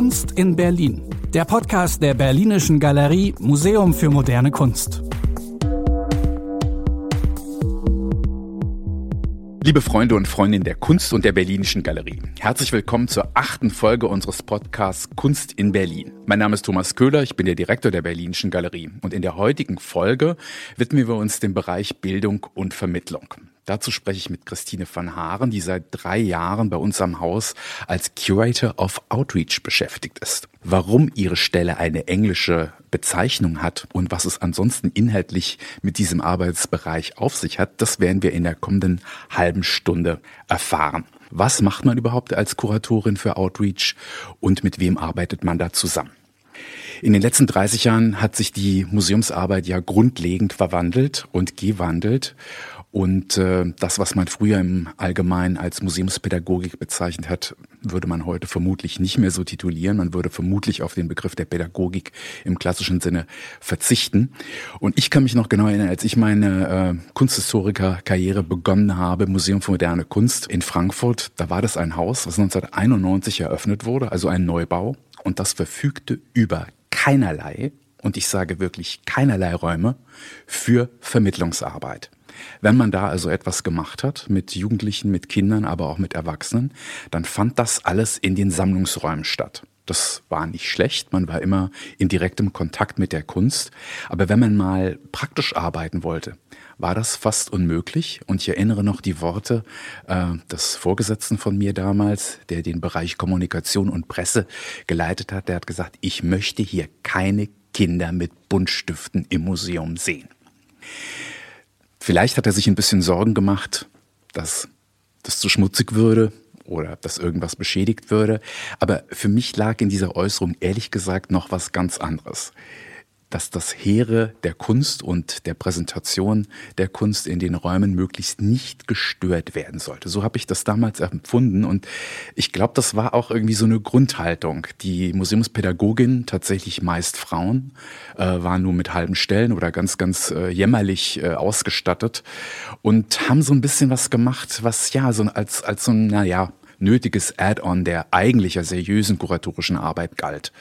Kunst in Berlin. Der Podcast der Berlinischen Galerie Museum für moderne Kunst. Liebe Freunde und Freundinnen der Kunst und der Berlinischen Galerie, herzlich willkommen zur achten Folge unseres Podcasts Kunst in Berlin. Mein Name ist Thomas Köhler, ich bin der Direktor der Berlinischen Galerie und in der heutigen Folge widmen wir uns dem Bereich Bildung und Vermittlung. Dazu spreche ich mit Christine van Haaren, die seit drei Jahren bei uns am Haus als Curator of Outreach beschäftigt ist. Warum ihre Stelle eine englische Bezeichnung hat und was es ansonsten inhaltlich mit diesem Arbeitsbereich auf sich hat, das werden wir in der kommenden halben Stunde erfahren. Was macht man überhaupt als Kuratorin für Outreach und mit wem arbeitet man da zusammen? In den letzten 30 Jahren hat sich die Museumsarbeit ja grundlegend verwandelt und gewandelt. Und äh, das, was man früher im Allgemeinen als Museumspädagogik bezeichnet hat, würde man heute vermutlich nicht mehr so titulieren. Man würde vermutlich auf den Begriff der Pädagogik im klassischen Sinne verzichten. Und ich kann mich noch genau erinnern, als ich meine äh, Kunsthistoriker-Karriere begonnen habe, Museum für moderne Kunst in Frankfurt, da war das ein Haus, was 1991 eröffnet wurde, also ein Neubau. Und das verfügte über keinerlei, und ich sage wirklich keinerlei Räume für Vermittlungsarbeit. Wenn man da also etwas gemacht hat, mit Jugendlichen, mit Kindern, aber auch mit Erwachsenen, dann fand das alles in den Sammlungsräumen statt. Das war nicht schlecht, man war immer in direktem Kontakt mit der Kunst. Aber wenn man mal praktisch arbeiten wollte, war das fast unmöglich. Und ich erinnere noch die Worte äh, des Vorgesetzten von mir damals, der den Bereich Kommunikation und Presse geleitet hat. Der hat gesagt, ich möchte hier keine Kinder mit Buntstiften im Museum sehen. Vielleicht hat er sich ein bisschen Sorgen gemacht, dass das zu schmutzig würde oder dass irgendwas beschädigt würde. Aber für mich lag in dieser Äußerung ehrlich gesagt noch was ganz anderes dass das Heere der Kunst und der Präsentation der Kunst in den Räumen möglichst nicht gestört werden sollte. So habe ich das damals empfunden und ich glaube, das war auch irgendwie so eine Grundhaltung. Die Museumspädagogin, tatsächlich meist Frauen, äh, waren nur mit halben Stellen oder ganz, ganz äh, jämmerlich äh, ausgestattet und haben so ein bisschen was gemacht, was ja so als, als so ein, naja, nötiges Add-on der eigentlicher seriösen kuratorischen Arbeit galt.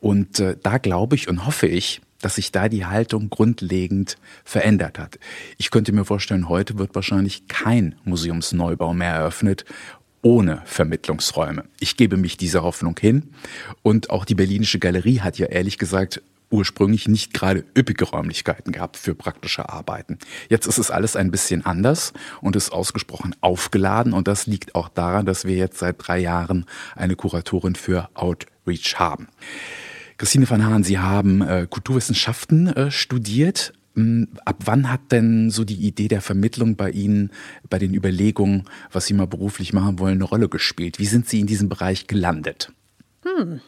Und äh, da glaube ich und hoffe ich, dass sich da die Haltung grundlegend verändert hat. Ich könnte mir vorstellen, heute wird wahrscheinlich kein Museumsneubau mehr eröffnet ohne Vermittlungsräume. Ich gebe mich dieser Hoffnung hin. Und auch die Berlinische Galerie hat ja ehrlich gesagt ursprünglich nicht gerade üppige Räumlichkeiten gehabt für praktische Arbeiten. Jetzt ist es alles ein bisschen anders und ist ausgesprochen aufgeladen und das liegt auch daran, dass wir jetzt seit drei Jahren eine Kuratorin für Outreach haben. Christine van Haan, Sie haben äh, Kulturwissenschaften äh, studiert. Hm, ab wann hat denn so die Idee der Vermittlung bei Ihnen, bei den Überlegungen, was Sie mal beruflich machen wollen, eine Rolle gespielt? Wie sind Sie in diesem Bereich gelandet? Hm,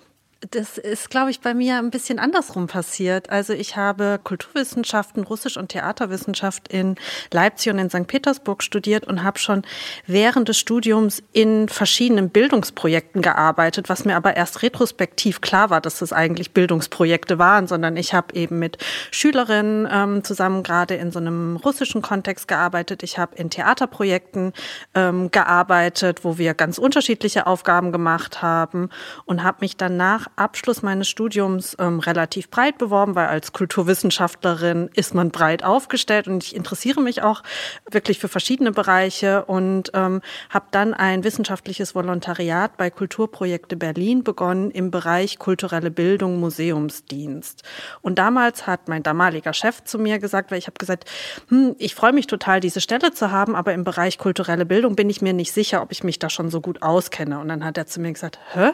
das ist, glaube ich, bei mir ein bisschen andersrum passiert. Also ich habe Kulturwissenschaften, Russisch und Theaterwissenschaft in Leipzig und in St. Petersburg studiert und habe schon während des Studiums in verschiedenen Bildungsprojekten gearbeitet, was mir aber erst retrospektiv klar war, dass das eigentlich Bildungsprojekte waren, sondern ich habe eben mit Schülerinnen ähm, zusammen gerade in so einem russischen Kontext gearbeitet. Ich habe in Theaterprojekten ähm, gearbeitet, wo wir ganz unterschiedliche Aufgaben gemacht haben und habe mich danach Abschluss meines Studiums ähm, relativ breit beworben, weil als Kulturwissenschaftlerin ist man breit aufgestellt und ich interessiere mich auch wirklich für verschiedene Bereiche und ähm, habe dann ein wissenschaftliches Volontariat bei Kulturprojekte Berlin begonnen im Bereich kulturelle Bildung, Museumsdienst. Und damals hat mein damaliger Chef zu mir gesagt, weil ich habe gesagt, hm, ich freue mich total, diese Stelle zu haben, aber im Bereich kulturelle Bildung bin ich mir nicht sicher, ob ich mich da schon so gut auskenne. Und dann hat er zu mir gesagt, hä?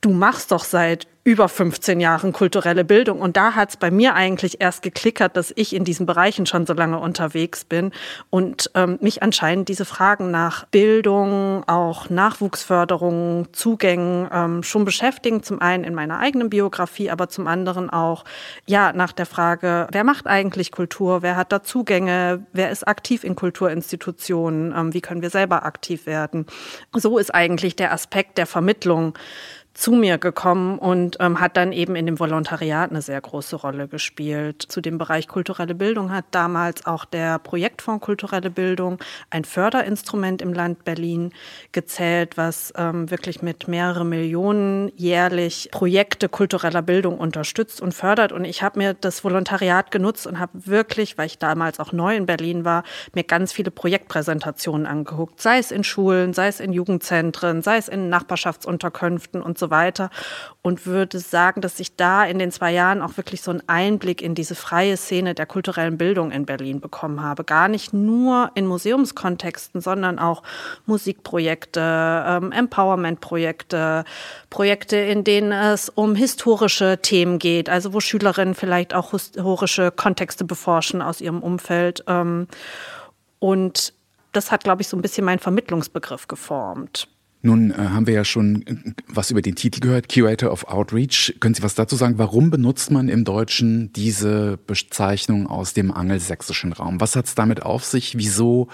Du machst doch seit über 15 Jahren kulturelle Bildung. Und da hat es bei mir eigentlich erst geklickert, dass ich in diesen Bereichen schon so lange unterwegs bin und ähm, mich anscheinend diese Fragen nach Bildung, auch Nachwuchsförderung, Zugängen ähm, schon beschäftigen. Zum einen in meiner eigenen Biografie, aber zum anderen auch ja nach der Frage, wer macht eigentlich Kultur, wer hat da Zugänge, wer ist aktiv in Kulturinstitutionen, ähm, wie können wir selber aktiv werden. So ist eigentlich der Aspekt der Vermittlung zu mir gekommen und ähm, hat dann eben in dem Volontariat eine sehr große Rolle gespielt. Zu dem Bereich kulturelle Bildung hat damals auch der Projektfonds Kulturelle Bildung ein Förderinstrument im Land Berlin gezählt, was ähm, wirklich mit mehreren Millionen jährlich Projekte kultureller Bildung unterstützt und fördert. Und ich habe mir das Volontariat genutzt und habe wirklich, weil ich damals auch neu in Berlin war, mir ganz viele Projektpräsentationen angeguckt, sei es in Schulen, sei es in Jugendzentren, sei es in Nachbarschaftsunterkünften und so weiter. Und würde sagen, dass ich da in den zwei Jahren auch wirklich so einen Einblick in diese freie Szene der kulturellen Bildung in Berlin bekommen habe. Gar nicht nur in Museumskontexten, sondern auch Musikprojekte, ähm, Empowerment-Projekte, Projekte, in denen es um historische Themen geht, also wo Schülerinnen vielleicht auch historische Kontexte beforschen aus ihrem Umfeld. Ähm, und das hat, glaube ich, so ein bisschen meinen Vermittlungsbegriff geformt. Nun äh, haben wir ja schon äh, was über den Titel gehört, Curator of Outreach. Können Sie was dazu sagen? Warum benutzt man im Deutschen diese Bezeichnung aus dem angelsächsischen Raum? Was hat es damit auf sich? Wieso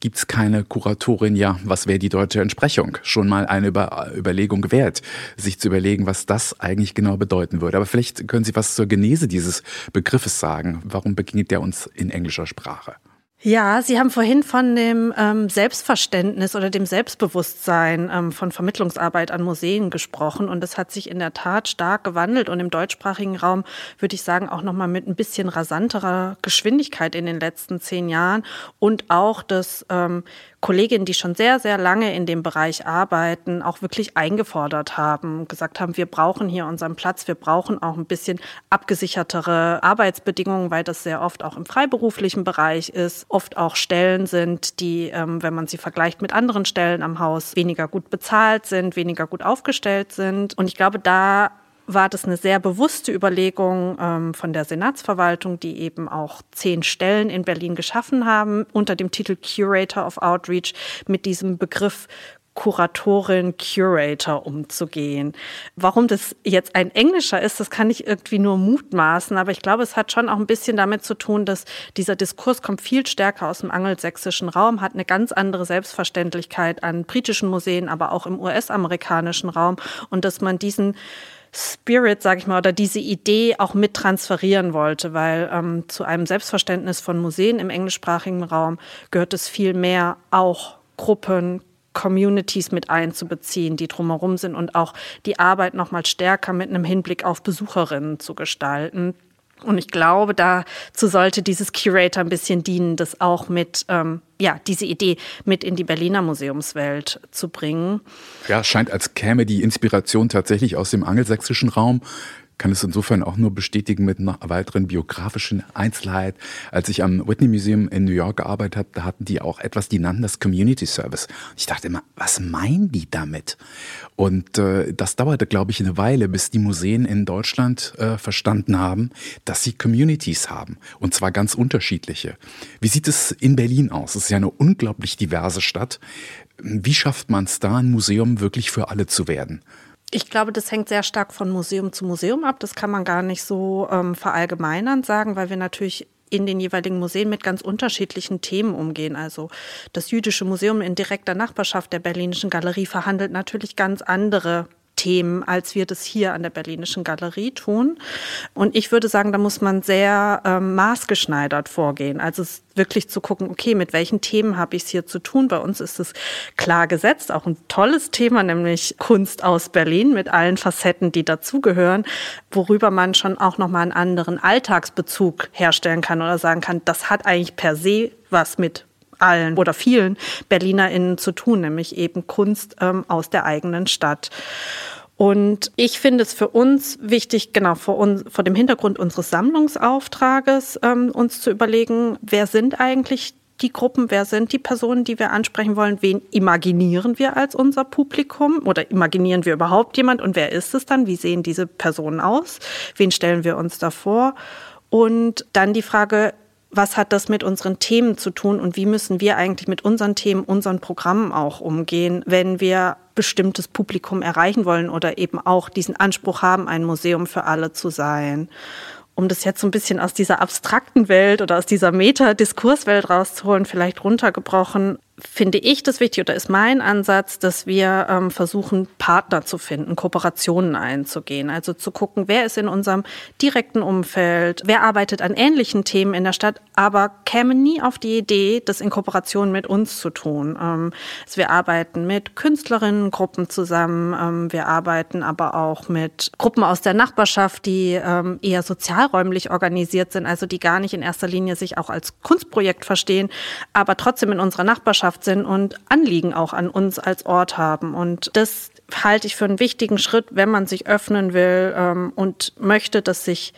gibt es keine Kuratorin? Ja, was wäre die deutsche Entsprechung? Schon mal eine über Überlegung wert, sich zu überlegen, was das eigentlich genau bedeuten würde. Aber vielleicht können Sie was zur Genese dieses Begriffes sagen. Warum begegnet der uns in englischer Sprache? Ja, Sie haben vorhin von dem ähm, Selbstverständnis oder dem Selbstbewusstsein ähm, von Vermittlungsarbeit an Museen gesprochen. Und das hat sich in der Tat stark gewandelt. Und im deutschsprachigen Raum würde ich sagen auch noch mal mit ein bisschen rasanterer Geschwindigkeit in den letzten zehn Jahren. Und auch das ähm, Kolleginnen, die schon sehr, sehr lange in dem Bereich arbeiten, auch wirklich eingefordert haben, gesagt haben, wir brauchen hier unseren Platz, wir brauchen auch ein bisschen abgesichertere Arbeitsbedingungen, weil das sehr oft auch im freiberuflichen Bereich ist, oft auch Stellen sind, die, ähm, wenn man sie vergleicht mit anderen Stellen am Haus, weniger gut bezahlt sind, weniger gut aufgestellt sind. Und ich glaube, da war das eine sehr bewusste Überlegung ähm, von der Senatsverwaltung, die eben auch zehn Stellen in Berlin geschaffen haben, unter dem Titel Curator of Outreach mit diesem Begriff Kuratorin, Curator umzugehen. Warum das jetzt ein englischer ist, das kann ich irgendwie nur mutmaßen, aber ich glaube, es hat schon auch ein bisschen damit zu tun, dass dieser Diskurs kommt viel stärker aus dem angelsächsischen Raum, hat eine ganz andere Selbstverständlichkeit an britischen Museen, aber auch im US-amerikanischen Raum und dass man diesen Spirit, sage ich mal, oder diese Idee auch mit transferieren wollte, weil ähm, zu einem Selbstverständnis von Museen im englischsprachigen Raum gehört es viel mehr auch Gruppen, Communities mit einzubeziehen, die drumherum sind und auch die Arbeit noch mal stärker mit einem Hinblick auf Besucherinnen zu gestalten. Und ich glaube, dazu sollte dieses Curator ein bisschen dienen, das auch mit, ähm, ja, diese Idee mit in die Berliner Museumswelt zu bringen. Ja, scheint, als käme die Inspiration tatsächlich aus dem angelsächsischen Raum kann es insofern auch nur bestätigen mit einer weiteren biografischen Einzelheit. Als ich am Whitney Museum in New York gearbeitet habe, da hatten die auch etwas, die nannten das Community Service. Ich dachte immer, was meinen die damit? Und äh, das dauerte, glaube ich, eine Weile, bis die Museen in Deutschland äh, verstanden haben, dass sie Communities haben. Und zwar ganz unterschiedliche. Wie sieht es in Berlin aus? Es ist ja eine unglaublich diverse Stadt. Wie schafft man es da, ein Museum wirklich für alle zu werden? Ich glaube, das hängt sehr stark von Museum zu Museum ab. Das kann man gar nicht so ähm, verallgemeinernd sagen, weil wir natürlich in den jeweiligen Museen mit ganz unterschiedlichen Themen umgehen. Also das Jüdische Museum in direkter Nachbarschaft der Berlinischen Galerie verhandelt natürlich ganz andere Themen, als wir das hier an der Berlinischen Galerie tun. Und ich würde sagen, da muss man sehr ähm, maßgeschneidert vorgehen. Also wirklich zu gucken, okay, mit welchen Themen habe ich es hier zu tun? Bei uns ist es klar gesetzt, auch ein tolles Thema, nämlich Kunst aus Berlin mit allen Facetten, die dazugehören, worüber man schon auch nochmal einen anderen Alltagsbezug herstellen kann oder sagen kann, das hat eigentlich per se was mit allen oder vielen BerlinerInnen zu tun, nämlich eben Kunst ähm, aus der eigenen Stadt. Und ich finde es für uns wichtig, genau vor, uns, vor dem Hintergrund unseres Sammlungsauftrages, ähm, uns zu überlegen, wer sind eigentlich die Gruppen, wer sind die Personen, die wir ansprechen wollen, wen imaginieren wir als unser Publikum? Oder imaginieren wir überhaupt jemand? Und wer ist es dann, wie sehen diese Personen aus, wen stellen wir uns da vor? Und dann die Frage, was hat das mit unseren Themen zu tun und wie müssen wir eigentlich mit unseren Themen, unseren Programmen auch umgehen, wenn wir bestimmtes Publikum erreichen wollen oder eben auch diesen Anspruch haben, ein Museum für alle zu sein. Um das jetzt so ein bisschen aus dieser abstrakten Welt oder aus dieser Meta-Diskurswelt rauszuholen, vielleicht runtergebrochen, finde ich das wichtig oder ist mein Ansatz, dass wir ähm, versuchen, Partner zu finden, Kooperationen einzugehen. Also zu gucken, wer ist in unserem direkten Umfeld, wer arbeitet an ähnlichen Themen in der Stadt, aber käme nie auf die Idee, das in Kooperation mit uns zu tun. Ähm, also wir arbeiten mit Künstlerinnengruppen zusammen, ähm, wir arbeiten aber auch mit Gruppen aus der Nachbarschaft, die ähm, eher sozialräumlich organisiert sind, also die gar nicht in erster Linie sich auch als Kunstprojekt verstehen, aber trotzdem in unserer Nachbarschaft Sind und Anliegen auch an uns als Ort haben. Und das halte ich für einen wichtigen Schritt, wenn man sich öffnen will ähm, und möchte, dass sich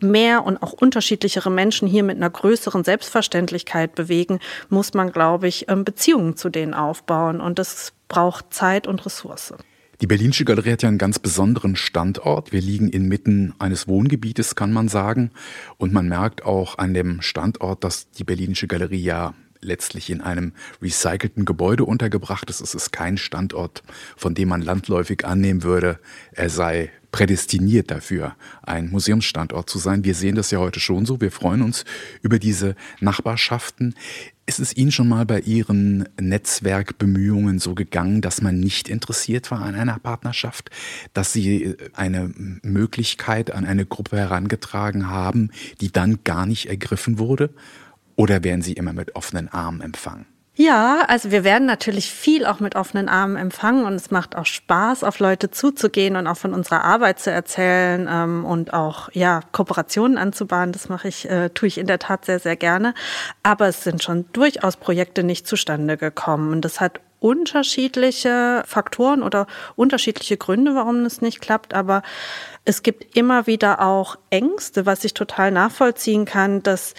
mehr und auch unterschiedlichere Menschen hier mit einer größeren Selbstverständlichkeit bewegen, muss man, glaube ich, ähm, Beziehungen zu denen aufbauen. Und das braucht Zeit und Ressource. Die Berlinische Galerie hat ja einen ganz besonderen Standort. Wir liegen inmitten eines Wohngebietes, kann man sagen. Und man merkt auch an dem Standort, dass die Berlinische Galerie ja letztlich in einem recycelten Gebäude untergebracht ist. Es ist kein Standort, von dem man landläufig annehmen würde, er sei prädestiniert dafür, ein Museumsstandort zu sein. Wir sehen das ja heute schon so. Wir freuen uns über diese Nachbarschaften. Ist es Ihnen schon mal bei Ihren Netzwerkbemühungen so gegangen, dass man nicht interessiert war an einer Partnerschaft, dass Sie eine Möglichkeit an eine Gruppe herangetragen haben, die dann gar nicht ergriffen wurde? Oder werden Sie immer mit offenen Armen empfangen? Ja, also wir werden natürlich viel auch mit offenen Armen empfangen und es macht auch Spaß, auf Leute zuzugehen und auch von unserer Arbeit zu erzählen ähm, und auch ja Kooperationen anzubahnen. Das mache ich, äh, tue ich in der Tat sehr, sehr gerne. Aber es sind schon durchaus Projekte nicht zustande gekommen und das hat unterschiedliche Faktoren oder unterschiedliche Gründe, warum es nicht klappt. Aber es gibt immer wieder auch Ängste, was ich total nachvollziehen kann, dass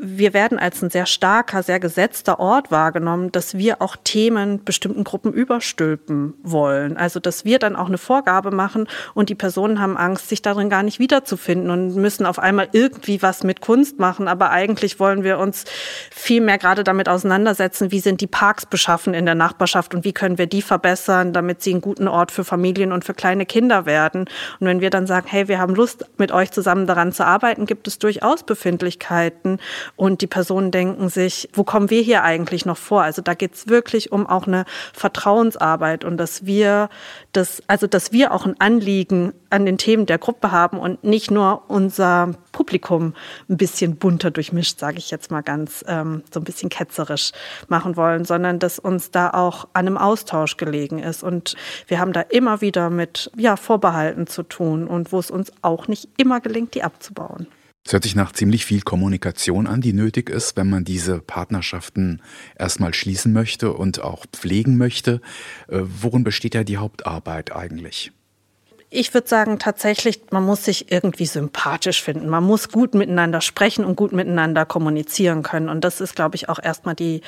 wir werden als ein sehr starker, sehr gesetzter Ort wahrgenommen, dass wir auch Themen bestimmten Gruppen überstülpen wollen. Also, dass wir dann auch eine Vorgabe machen und die Personen haben Angst, sich darin gar nicht wiederzufinden und müssen auf einmal irgendwie was mit Kunst machen. Aber eigentlich wollen wir uns viel mehr gerade damit auseinandersetzen, wie sind die Parks beschaffen in der Nachbarschaft und wie können wir die verbessern, damit sie einen guten Ort für Familien und für kleine Kinder werden. Und wenn wir dann sagen, hey, wir haben Lust, mit euch zusammen daran zu arbeiten, gibt es durchaus Befindlichkeiten. Und die Personen denken sich, wo kommen wir hier eigentlich noch vor? Also da geht es wirklich um auch eine Vertrauensarbeit und dass wir das, also dass wir auch ein Anliegen an den Themen der Gruppe haben und nicht nur unser Publikum ein bisschen bunter durchmischt, sage ich jetzt mal ganz ähm, so ein bisschen ketzerisch machen wollen, sondern dass uns da auch an einem Austausch gelegen ist. Und wir haben da immer wieder mit ja, Vorbehalten zu tun und wo es uns auch nicht immer gelingt, die abzubauen. Es hört sich nach ziemlich viel Kommunikation an, die nötig ist, wenn man diese Partnerschaften erstmal schließen möchte und auch pflegen möchte. Äh, worin besteht ja die Hauptarbeit eigentlich? Ich würde sagen, tatsächlich, man muss sich irgendwie sympathisch finden. Man muss gut miteinander sprechen und gut miteinander kommunizieren können. Und das ist, glaube ich, auch erstmal die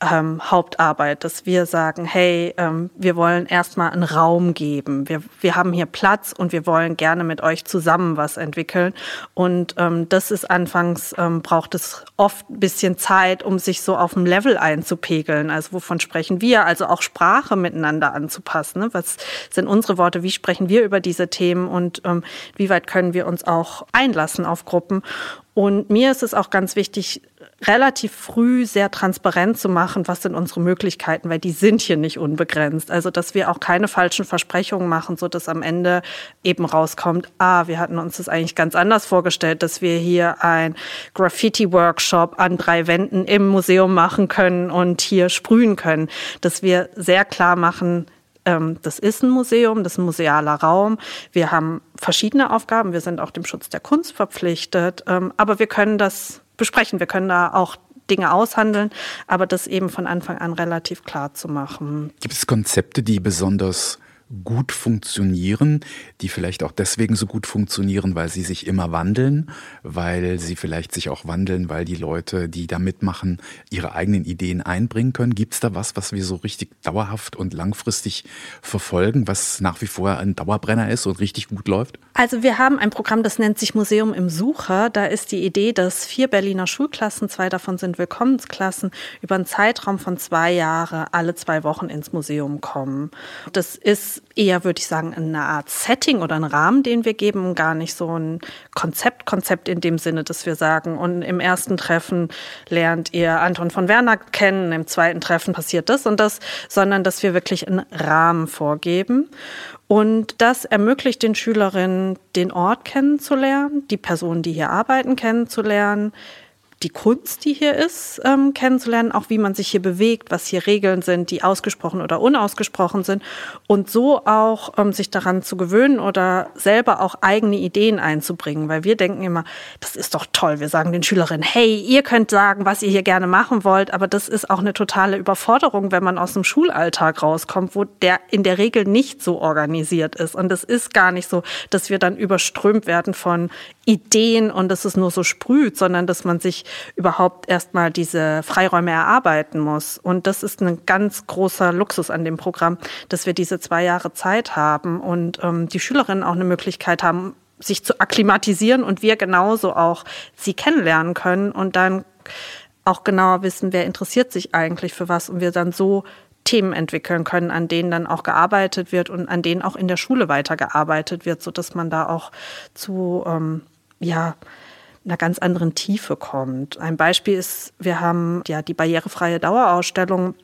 ähm, Hauptarbeit, dass wir sagen, hey, ähm, wir wollen erstmal einen Raum geben. Wir, wir haben hier Platz und wir wollen gerne mit euch zusammen was entwickeln. Und ähm, das ist anfangs, ähm, braucht es oft ein bisschen Zeit, um sich so auf dem Level einzupegeln. Also wovon sprechen wir? Also auch Sprache miteinander anzupassen. Ne? Was sind unsere Worte? Wie sprechen wir über diese Themen? Und ähm, wie weit können wir uns auch einlassen auf Gruppen? Und mir ist es auch ganz wichtig, relativ früh sehr transparent zu machen, was sind unsere Möglichkeiten, weil die sind hier nicht unbegrenzt. Also, dass wir auch keine falschen Versprechungen machen, so dass am Ende eben rauskommt, ah, wir hatten uns das eigentlich ganz anders vorgestellt, dass wir hier ein Graffiti-Workshop an drei Wänden im Museum machen können und hier sprühen können, dass wir sehr klar machen, das ist ein Museum, das ist ein musealer Raum. Wir haben verschiedene Aufgaben. Wir sind auch dem Schutz der Kunst verpflichtet. Ähm, aber wir können das besprechen. Wir können da auch Dinge aushandeln, aber das eben von Anfang an relativ klar zu machen. Gibt es Konzepte, die besonders gut funktionieren, die vielleicht auch deswegen so gut funktionieren, weil sie sich immer wandeln, weil sie vielleicht sich auch wandeln, weil die Leute, die da mitmachen, ihre eigenen Ideen einbringen können. Gibt es da was, was wir so richtig dauerhaft und langfristig verfolgen, was nach wie vor ein Dauerbrenner ist und richtig gut läuft? Also wir haben ein Programm, das nennt sich Museum im Sucher. Da ist die Idee, dass vier Berliner Schulklassen, zwei davon sind Willkommensklassen, über einen Zeitraum von zwei Jahren alle zwei Wochen ins Museum kommen. Das ist ist eher, würde ich sagen, eine Art Setting oder ein Rahmen, den wir geben, gar nicht so ein Konzept, Konzept in dem Sinne, dass wir sagen, und im ersten Treffen lernt ihr Anton von Werner kennen, im zweiten Treffen passiert das und das, sondern dass wir wirklich einen Rahmen vorgeben. Und das ermöglicht den Schülerinnen, den Ort kennenzulernen, die Personen, die hier arbeiten, kennenzulernen, die Kunst, die hier ist, ähm, kennenzulernen, auch wie man sich hier bewegt, was hier Regeln sind, die ausgesprochen oder unausgesprochen sind und so auch ähm, sich daran zu gewöhnen oder selber auch eigene Ideen einzubringen, weil wir denken immer, das ist doch toll. Wir sagen den Schülerinnen, hey, ihr könnt sagen, was ihr hier gerne machen wollt, aber das ist auch eine totale Überforderung, wenn man aus dem Schulalltag rauskommt, wo der in der Regel nicht so organisiert ist. Und es ist gar nicht so, dass wir dann überströmt werden von Ideen und dass es nur so sprüht, sondern dass man sich überhaupt erstmal diese Freiräume erarbeiten muss. Und das ist ein ganz großer Luxus an dem Programm, dass wir diese zwei Jahre Zeit haben und ähm, die Schülerinnen auch eine Möglichkeit haben, sich zu akklimatisieren und wir genauso auch sie kennenlernen können und dann auch genauer wissen, wer interessiert sich eigentlich für was und wir dann so Themen entwickeln können, an denen dann auch gearbeitet wird und an denen auch in der Schule weitergearbeitet wird, sodass man da auch zu ähm, ja, einer ganz anderen Tiefe kommt. Ein Beispiel ist, wir haben ja die barrierefreie Dauerausstellung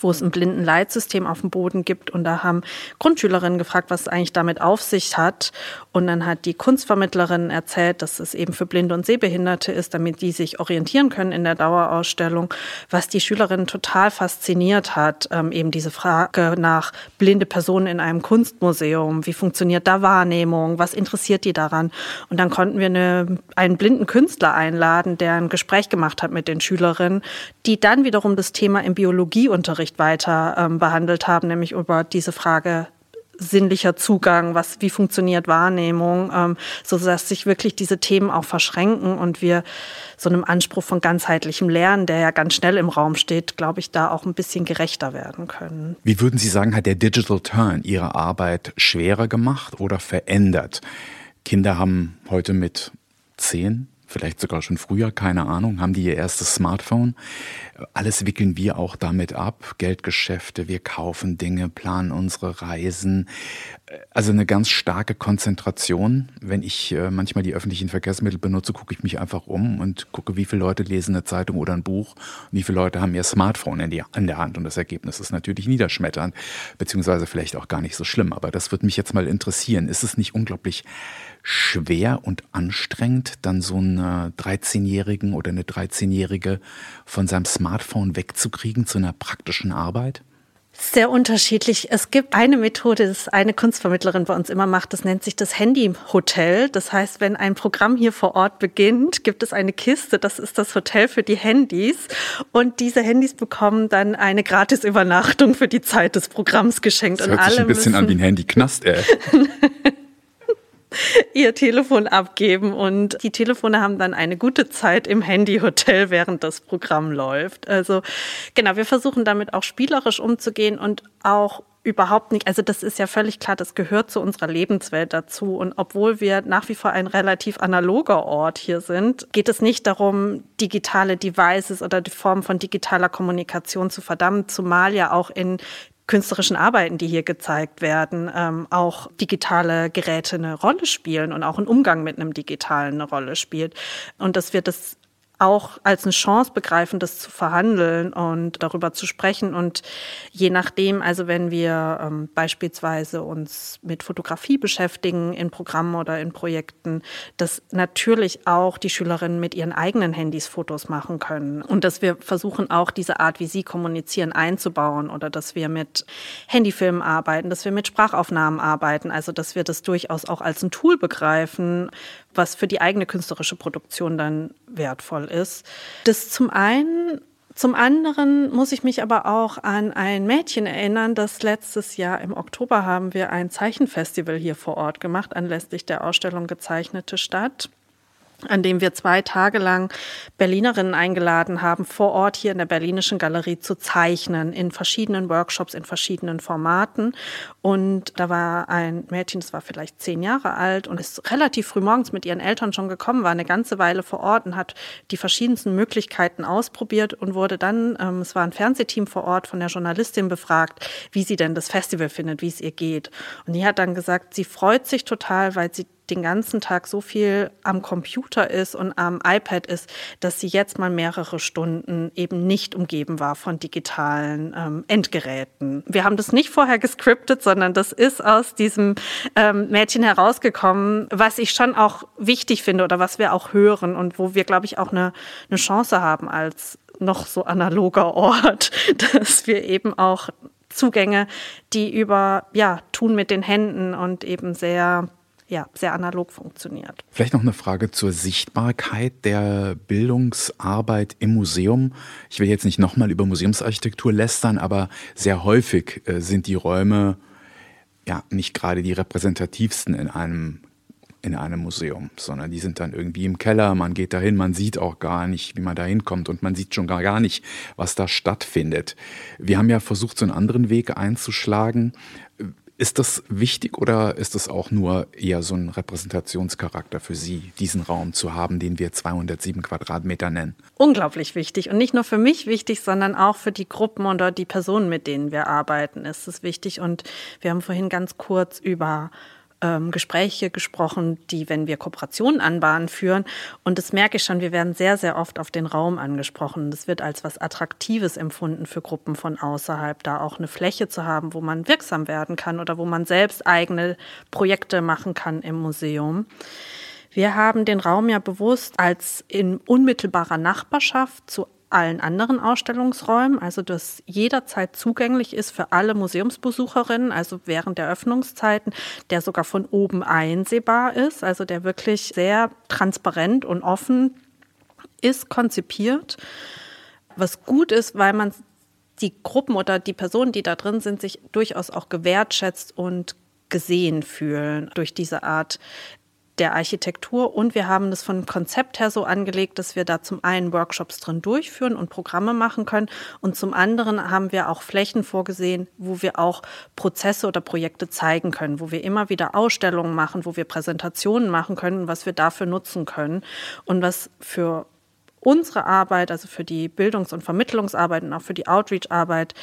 wo es ein blinden Leitsystem auf dem Boden gibt. Und da haben Grundschülerinnen gefragt, was es eigentlich damit auf sich hat. Und dann hat die Kunstvermittlerin erzählt, dass es eben für Blinde und Sehbehinderte ist, damit die sich orientieren können in der Dauerausstellung. Was die Schülerinnen total fasziniert hat, ähm, eben diese Frage nach blinde Personen in einem Kunstmuseum. Wie funktioniert da Wahrnehmung? Was interessiert die daran? Und dann konnten wir eine, einen blinden Künstler einladen, der ein Gespräch gemacht hat mit den Schülerinnen, die dann wiederum das Thema im Biologieunterricht Unterricht weiter ähm, behandelt haben, nämlich über diese Frage sinnlicher Zugang, was, wie funktioniert Wahrnehmung, ähm, so dass sich wirklich diese Themen auch verschränken und wir so einem Anspruch von ganzheitlichem Lernen, der ja ganz schnell im Raum steht, glaube ich, da auch ein bisschen gerechter werden können. Wie würden Sie sagen, hat der Digital Turn Ihre Arbeit schwerer gemacht oder verändert? Kinder haben heute mit zehn vielleicht sogar schon früher, keine Ahnung, haben die ihr erstes Smartphone. Alles wickeln wir auch damit ab. Geldgeschäfte, wir kaufen Dinge, planen unsere Reisen. Also eine ganz starke Konzentration. Wenn ich äh, manchmal die öffentlichen Verkehrsmittel benutze, gucke ich mich einfach um und gucke, wie viele Leute lesen eine Zeitung oder ein Buch und wie viele Leute haben ihr Smartphone in, die, in der Hand. Und das Ergebnis ist natürlich niederschmetternd, beziehungsweise vielleicht auch gar nicht so schlimm. Aber das würde mich jetzt mal interessieren. Ist es nicht unglaublich schwer und anstrengend, dann so einen 13-Jährigen oder eine 13-Jährige von seinem Smartphone wegzukriegen zu einer praktischen Arbeit? Sehr unterschiedlich. Es gibt eine Methode, das eine Kunstvermittlerin bei uns immer macht, das nennt sich das Handy-Hotel. Das heißt, wenn ein Programm hier vor Ort beginnt, gibt es eine Kiste, das ist das Hotel für die Handys. Und diese Handys bekommen dann eine Gratisübernachtung für die Zeit des Programms geschenkt. Das hört sich ein bisschen an wie ein Handy-Knast, ey. ihr Telefon abgeben und die Telefone haben dann eine gute Zeit im Handyhotel, während das Programm läuft. Also genau, wir versuchen damit auch spielerisch umzugehen und auch überhaupt nicht, also das ist ja völlig klar, das gehört zu unserer Lebenswelt dazu. Und obwohl wir nach wie vor ein relativ analoger Ort hier sind, geht es nicht darum, digitale Devices oder die Form von digitaler Kommunikation zu verdammen, zumal ja auch in künstlerischen Arbeiten, die hier gezeigt werden, ähm, auch digitale Geräte eine Rolle spielen und auch ein Umgang mit einem digitalen eine Rolle spielt. Und dass wir das auch als eine Chance begreifen, das zu verhandeln und darüber zu sprechen. Und je nachdem, also wenn wir ähm, beispielsweise uns mit Fotografie beschäftigen in Programmen oder in Projekten, dass natürlich auch die Schülerinnen mit ihren eigenen Handys Fotos machen können und dass wir versuchen auch diese Art, wie sie kommunizieren, einzubauen oder dass wir mit Handyfilmen arbeiten, dass wir mit Sprachaufnahmen arbeiten, also dass wir das durchaus auch als ein Tool begreifen, was für die eigene künstlerische Produktion dann wertvoll ist. Das zum einen zum anderen muss ich mich aber auch an ein Mädchen erinnern, das letztes Jahr im Oktober haben wir ein Zeichenfestival hier vor Ort gemacht, anlässlich der Ausstellung Gezeichnete Stadt. An dem wir zwei Tage lang Berlinerinnen eingeladen haben, vor Ort hier in der Berlinischen Galerie zu zeichnen, in verschiedenen Workshops, in verschiedenen Formaten. Und da war ein Mädchen, das war vielleicht zehn Jahre alt und ist relativ früh morgens mit ihren Eltern schon gekommen, war eine ganze Weile vor Ort und hat die verschiedensten Möglichkeiten ausprobiert und wurde dann, ähm, es war ein Fernsehteam vor Ort, von der Journalistin befragt, wie sie denn das Festival findet, wie es ihr geht. Und die hat dann gesagt, sie freut sich total, weil sie den ganzen Tag so viel am Computer ist und am iPad ist, dass sie jetzt mal mehrere Stunden eben nicht umgeben war von digitalen ähm, Endgeräten. Wir haben das nicht vorher gescriptet, sondern das ist aus diesem ähm, Mädchen herausgekommen, was ich schon auch wichtig finde oder was wir auch hören und wo wir, glaube ich, auch eine, eine Chance haben als noch so analoger Ort, dass wir eben auch Zugänge, die über ja tun mit den Händen und eben sehr ja, sehr analog funktioniert. Vielleicht noch eine Frage zur Sichtbarkeit der Bildungsarbeit im Museum. Ich will jetzt nicht nochmal über Museumsarchitektur lästern, aber sehr häufig äh, sind die Räume ja nicht gerade die repräsentativsten in einem in einem Museum, sondern die sind dann irgendwie im Keller, man geht dahin, man sieht auch gar nicht, wie man da hinkommt und man sieht schon gar, gar nicht, was da stattfindet. Wir haben ja versucht, so einen anderen Weg einzuschlagen. Ist das wichtig oder ist das auch nur eher so ein Repräsentationscharakter für Sie, diesen Raum zu haben, den wir 207 Quadratmeter nennen? Unglaublich wichtig und nicht nur für mich wichtig, sondern auch für die Gruppen oder die Personen, mit denen wir arbeiten, ist es wichtig. Und wir haben vorhin ganz kurz über ähm, Gespräche gesprochen, die, wenn wir Kooperationen anbahnen, führen. Und das merke ich schon, wir werden sehr, sehr oft auf den Raum angesprochen. Das wird als was Attraktives empfunden für Gruppen von außerhalb, da auch eine Fläche zu haben, wo man wirksam werden kann oder wo man selbst eigene Projekte machen kann im Museum. Wir haben den Raum ja bewusst als in unmittelbarer Nachbarschaft zu allen anderen Ausstellungsräumen, also das jederzeit zugänglich ist für alle Museumsbesucherinnen, also während der Öffnungszeiten, der sogar von oben einsehbar ist, also der wirklich sehr transparent und offen ist, konzipiert. Was gut ist, weil man die Gruppen oder die Personen, die da drin sind, sich durchaus auch gewertschätzt und gesehen fühlen durch diese Art der Architektur. Und wir haben das von Konzept her so angelegt, dass wir da zum einen Workshops drin durchführen und Programme machen können. Und zum anderen haben wir auch Flächen vorgesehen, wo wir auch Prozesse oder Projekte zeigen können, wo wir immer wieder Ausstellungen machen, wo wir Präsentationen machen können, was wir dafür nutzen können. Und was für unsere Arbeit, also für die Bildungs- und Vermittlungsarbeit und auch für die Outreach-Arbeit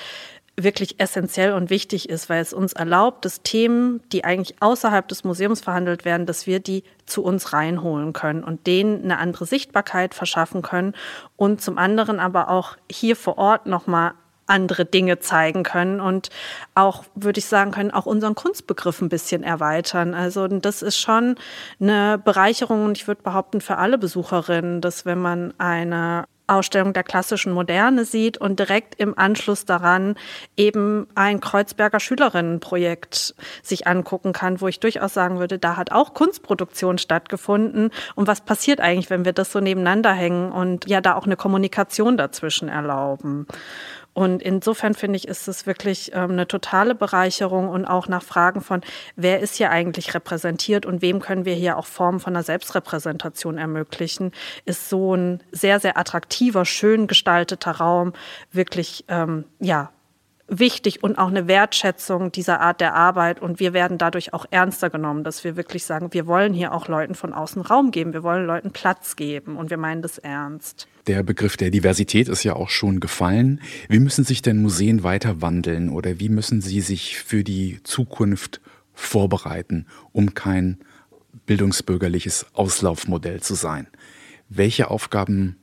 wirklich essentiell und wichtig ist, weil es uns erlaubt, dass Themen, die eigentlich außerhalb des Museums verhandelt werden, dass wir die zu uns reinholen können und denen eine andere Sichtbarkeit verschaffen können und zum anderen aber auch hier vor Ort nochmal andere Dinge zeigen können und auch, würde ich sagen, können auch unseren Kunstbegriff ein bisschen erweitern. Also das ist schon eine Bereicherung und ich würde behaupten für alle Besucherinnen, dass wenn man eine Ausstellung der klassischen Moderne sieht und direkt im Anschluss daran eben ein Kreuzberger Schülerinnenprojekt sich angucken kann, wo ich durchaus sagen würde, da hat auch Kunstproduktion stattgefunden. Und was passiert eigentlich, wenn wir das so nebeneinander hängen und ja da auch eine Kommunikation dazwischen erlauben? Und insofern finde ich, ist es wirklich ähm, eine totale Bereicherung und auch nach Fragen von, wer ist hier eigentlich repräsentiert und wem können wir hier auch Formen von einer Selbstrepräsentation ermöglichen, ist so ein sehr, sehr attraktiver, schön gestalteter Raum wirklich, ähm, ja, wichtig und auch eine Wertschätzung dieser Art der Arbeit. Und wir werden dadurch auch ernster genommen, dass wir wirklich sagen, wir wollen hier auch Leuten von außen Raum geben, wir wollen Leuten Platz geben und wir meinen das ernst. Der Begriff der Diversität ist ja auch schon gefallen. Wie müssen sich denn Museen weiter wandeln oder wie müssen sie sich für die Zukunft vorbereiten, um kein bildungsbürgerliches Auslaufmodell zu sein? Welche Aufgaben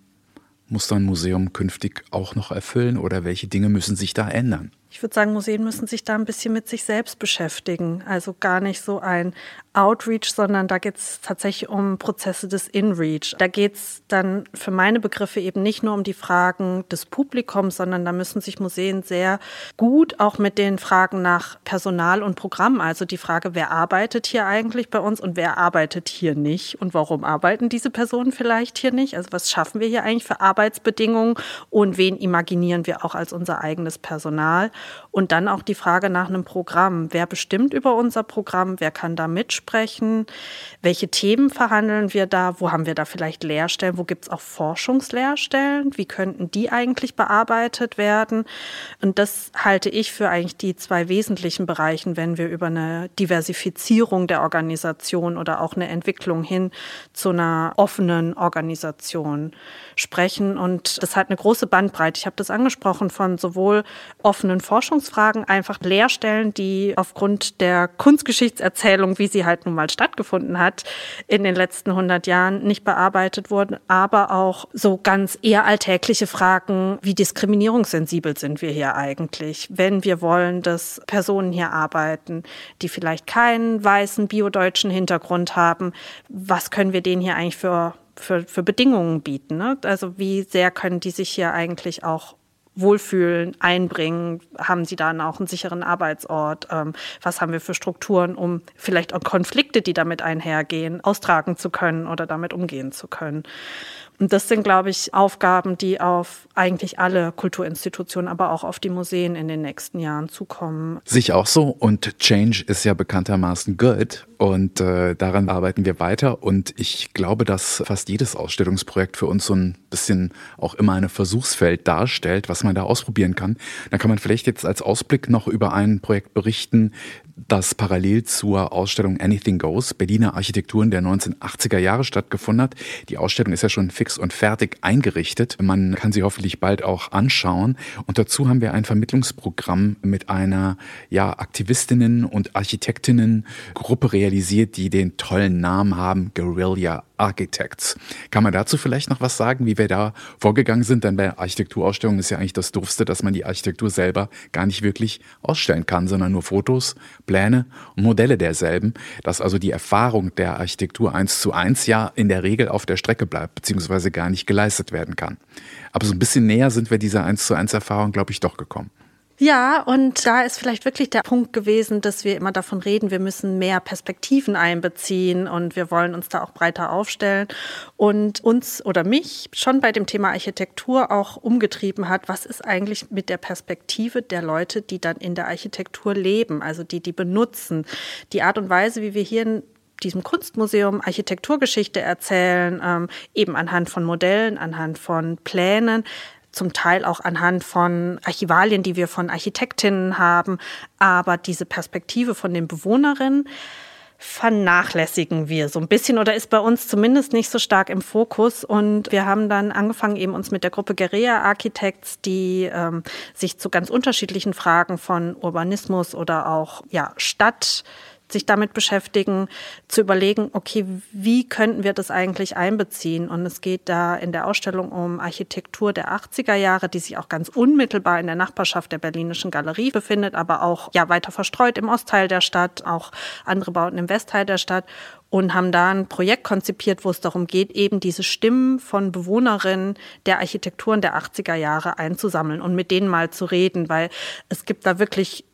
muss so ein Museum künftig auch noch erfüllen oder welche Dinge müssen sich da ändern? Ich würde sagen, Museen müssen sich da ein bisschen mit sich selbst beschäftigen. Also gar nicht so ein Outreach, sondern da geht es tatsächlich um Prozesse des Inreach. Da geht es dann für meine Begriffe eben nicht nur um die Fragen des Publikums, sondern da müssen sich Museen sehr gut auch mit den Fragen nach Personal und Programm, also die Frage, wer arbeitet hier eigentlich bei uns und wer arbeitet hier nicht und warum arbeiten diese Personen vielleicht hier nicht? Also was schaffen wir hier eigentlich für Arbeitsbedingungen und wen imaginieren wir auch als unser eigenes Personal? Und dann auch die Frage nach einem Programm. Wer bestimmt über unser Programm? Wer kann da mitsprechen? Welche Themen verhandeln wir da? Wo haben wir da vielleicht Lehrstellen? Wo gibt es auch Forschungslehrstellen? Wie könnten die eigentlich bearbeitet werden? Und das halte ich für eigentlich die zwei wesentlichen Bereichen, wenn wir über eine Diversifizierung der Organisation oder auch eine Entwicklung hin zu einer offenen Organisation sprechen. Und das hat eine große Bandbreite. Ich habe das angesprochen von sowohl offenen Forschungsfragen, einfach Lehrstellen, die aufgrund der Kunstgeschichtserzählung, wie sie halt nun mal stattgefunden hat, in den letzten 100 Jahren nicht bearbeitet wurden, aber auch so ganz eher alltägliche Fragen, wie diskriminierungssensibel sind wir hier eigentlich, wenn wir wollen, dass Personen hier arbeiten, die vielleicht keinen weißen biodeutschen Hintergrund haben, was können wir denen hier eigentlich für für, für Bedingungen bieten. Ne? Also wie sehr können die sich hier eigentlich auch wohlfühlen, einbringen? Haben sie dann auch einen sicheren Arbeitsort? Ähm, was haben wir für Strukturen, um vielleicht auch Konflikte, die damit einhergehen, austragen zu können oder damit umgehen zu können? Und das sind, glaube ich, Aufgaben, die auf eigentlich alle Kulturinstitutionen, aber auch auf die Museen in den nächsten Jahren zukommen. Sich auch so. Und Change ist ja bekanntermaßen good. Und äh, daran arbeiten wir weiter. Und ich glaube, dass fast jedes Ausstellungsprojekt für uns so ein bisschen auch immer ein Versuchsfeld darstellt, was man da ausprobieren kann. Da kann man vielleicht jetzt als Ausblick noch über ein Projekt berichten, das parallel zur Ausstellung Anything Goes, Berliner Architekturen der 1980er Jahre stattgefunden hat. Die Ausstellung ist ja schon fix und fertig eingerichtet. Man kann sie hoffentlich bald auch anschauen. Und dazu haben wir ein Vermittlungsprogramm mit einer ja, Aktivistinnen und Architektinnen Gruppe realisiert, die den tollen Namen haben, Guerilla Architects. Kann man dazu vielleicht noch was sagen, wie wir da vorgegangen sind? Denn bei Architekturausstellungen ist ja eigentlich das Doofste, dass man die Architektur selber gar nicht wirklich ausstellen kann, sondern nur Fotos, Pläne und Modelle derselben. Dass also die Erfahrung der Architektur eins zu eins ja in der Regel auf der Strecke bleibt, beziehungsweise gar nicht geleistet werden kann. Aber so ein bisschen näher sind wir dieser eins zu eins Erfahrung, glaube ich, doch gekommen. Ja, und da ist vielleicht wirklich der Punkt gewesen, dass wir immer davon reden, wir müssen mehr Perspektiven einbeziehen und wir wollen uns da auch breiter aufstellen. Und uns oder mich schon bei dem Thema Architektur auch umgetrieben hat, was ist eigentlich mit der Perspektive der Leute, die dann in der Architektur leben, also die die benutzen. Die Art und Weise, wie wir hier diesem Kunstmuseum Architekturgeschichte erzählen, ähm, eben anhand von Modellen, anhand von Plänen, zum Teil auch anhand von Archivalien, die wir von Architektinnen haben. Aber diese Perspektive von den Bewohnerinnen vernachlässigen wir so ein bisschen oder ist bei uns zumindest nicht so stark im Fokus. Und wir haben dann angefangen, eben uns mit der Gruppe Guerilla Architects, die ähm, sich zu ganz unterschiedlichen Fragen von Urbanismus oder auch ja, Stadt sich damit beschäftigen, zu überlegen, okay, wie könnten wir das eigentlich einbeziehen? Und es geht da in der Ausstellung um Architektur der 80er Jahre, die sich auch ganz unmittelbar in der Nachbarschaft der Berlinischen Galerie befindet, aber auch ja weiter verstreut im Ostteil der Stadt, auch andere Bauten im Westteil der Stadt und haben da ein Projekt konzipiert, wo es darum geht, eben diese Stimmen von Bewohnerinnen der Architekturen der 80er Jahre einzusammeln und mit denen mal zu reden, weil es gibt da wirklich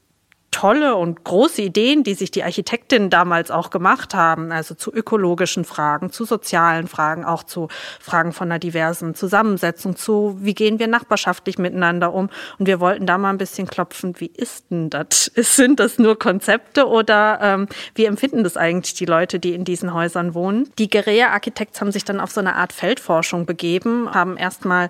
tolle und große Ideen, die sich die Architektinnen damals auch gemacht haben, also zu ökologischen Fragen, zu sozialen Fragen, auch zu Fragen von einer diversen Zusammensetzung, zu wie gehen wir nachbarschaftlich miteinander um. Und wir wollten da mal ein bisschen klopfen, wie ist denn das? Sind das nur Konzepte oder ähm, wie empfinden das eigentlich die Leute, die in diesen Häusern wohnen? Die Gerea Architects haben sich dann auf so eine Art Feldforschung begeben, haben erstmal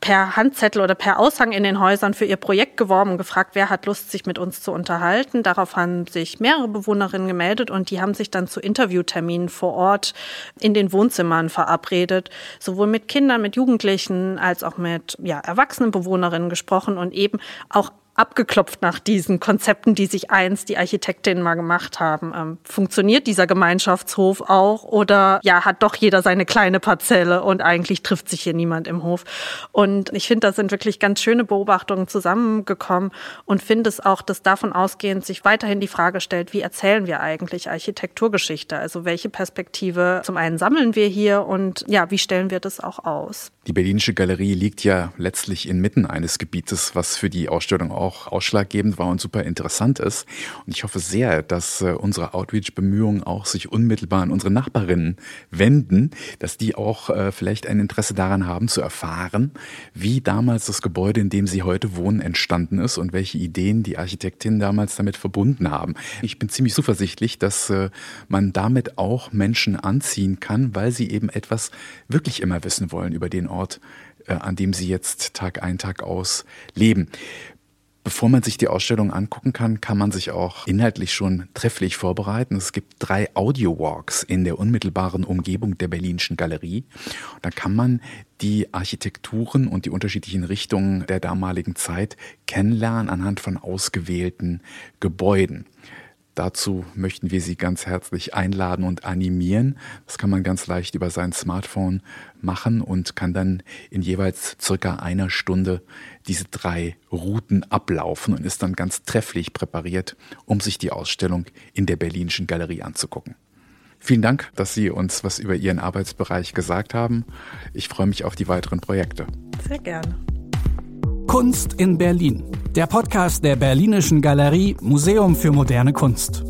per Handzettel oder per Aushang in den Häusern für ihr Projekt geworben und gefragt, wer hat Lust, sich mit uns zu unterhalten. Darauf haben sich mehrere Bewohnerinnen gemeldet und die haben sich dann zu Interviewterminen vor Ort in den Wohnzimmern verabredet, sowohl mit Kindern, mit Jugendlichen als auch mit ja, erwachsenen Bewohnerinnen gesprochen und eben auch abgeklopft nach diesen Konzepten, die sich einst die Architektinnen mal gemacht haben. Ähm, funktioniert dieser Gemeinschaftshof auch oder ja, hat doch jeder seine kleine Parzelle und eigentlich trifft sich hier niemand im Hof? Und ich finde, da sind wirklich ganz schöne Beobachtungen zusammengekommen und finde es auch, dass davon ausgehend sich weiterhin die Frage stellt, wie erzählen wir eigentlich Architekturgeschichte? Also welche Perspektive zum einen sammeln wir hier und ja, wie stellen wir das auch aus? Die Berlinische Galerie liegt ja letztlich inmitten eines Gebietes, was für die Ausstellung auch auch ausschlaggebend war und super interessant ist. Und ich hoffe sehr, dass äh, unsere Outreach-Bemühungen auch sich unmittelbar an unsere Nachbarinnen wenden, dass die auch äh, vielleicht ein Interesse daran haben zu erfahren, wie damals das Gebäude, in dem sie heute wohnen, entstanden ist und welche Ideen die Architektinnen damals damit verbunden haben. Ich bin ziemlich zuversichtlich, dass äh, man damit auch Menschen anziehen kann, weil sie eben etwas wirklich immer wissen wollen über den Ort, an dem sie jetzt Tag ein, Tag aus leben. Bevor man sich die Ausstellung angucken kann, kann man sich auch inhaltlich schon trefflich vorbereiten. Es gibt drei Audio-Walks in der unmittelbaren Umgebung der Berlinischen Galerie. Da kann man die Architekturen und die unterschiedlichen Richtungen der damaligen Zeit kennenlernen anhand von ausgewählten Gebäuden. Dazu möchten wir Sie ganz herzlich einladen und animieren. Das kann man ganz leicht über sein Smartphone machen und kann dann in jeweils circa einer Stunde diese drei Routen ablaufen und ist dann ganz trefflich präpariert, um sich die Ausstellung in der Berlinischen Galerie anzugucken. Vielen Dank, dass Sie uns was über Ihren Arbeitsbereich gesagt haben. Ich freue mich auf die weiteren Projekte. Sehr gerne. Kunst in Berlin. Der Podcast der Berlinischen Galerie Museum für moderne Kunst.